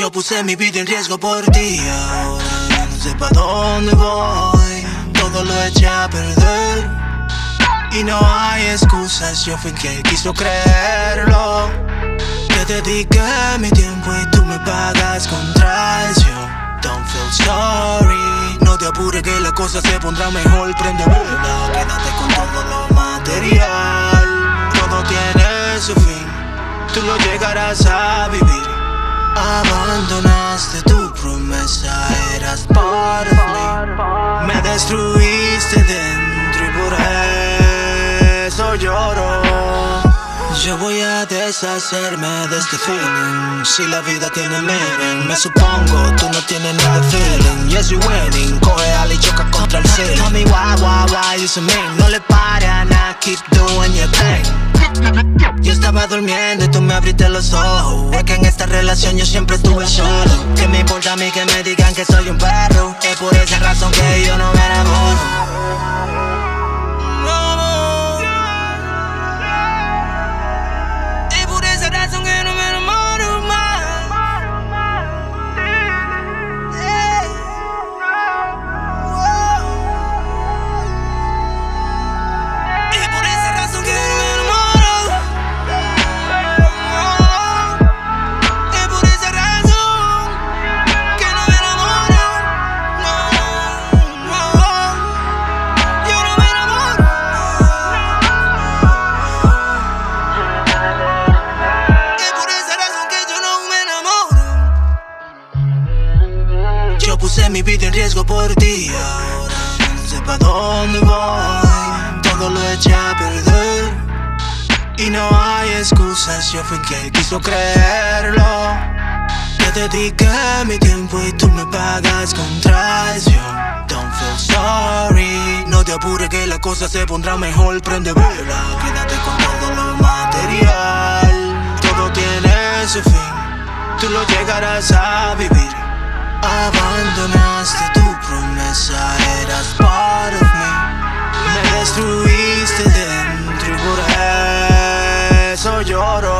Yo puse mi vida en riesgo por ti ahora no sé pa' dónde voy. Todo lo eché a perder Y no hay excusas, yo fui quien quiso creerlo. Te dediqué mi tiempo y tú me pagas con traición Don't feel sorry. No te apures que la cosa se pondrá mejor. Prende vela, quédate con todo lo material. Todo tiene su fin. Tú lo llegarás a Yo voy a deshacerme de este feeling. Si la vida tiene meaning, me supongo tú no tienes nada de feeling. Yes, you're winning. Coge al y choca contra el ceiling. Tell me why, why, why you so mean. No le pare a nada, keep doing your thing. Yo estaba durmiendo y tú me abriste los ojos. Es que en esta relación yo siempre estuve solo. ¿Qué me importa a mí que me digan que soy un perro? Es por esa razón que yo no me Yo puse mi vida en riesgo por ti. Ahora no sé pa' dónde voy. Todo lo eché a perder. Y no hay excusas, yo fui quien quiso creerlo. Te dediqué mi tiempo y tú me pagas con traición. Don't feel sorry. No te apures que la cosa se pondrá mejor. Prende vela, quédate con todo lo material. Todo tiene su fin, tú lo llegarás a vivir. Abandonaste tu promesa, eras part of me. Me destruiste dentro y por eso lloro.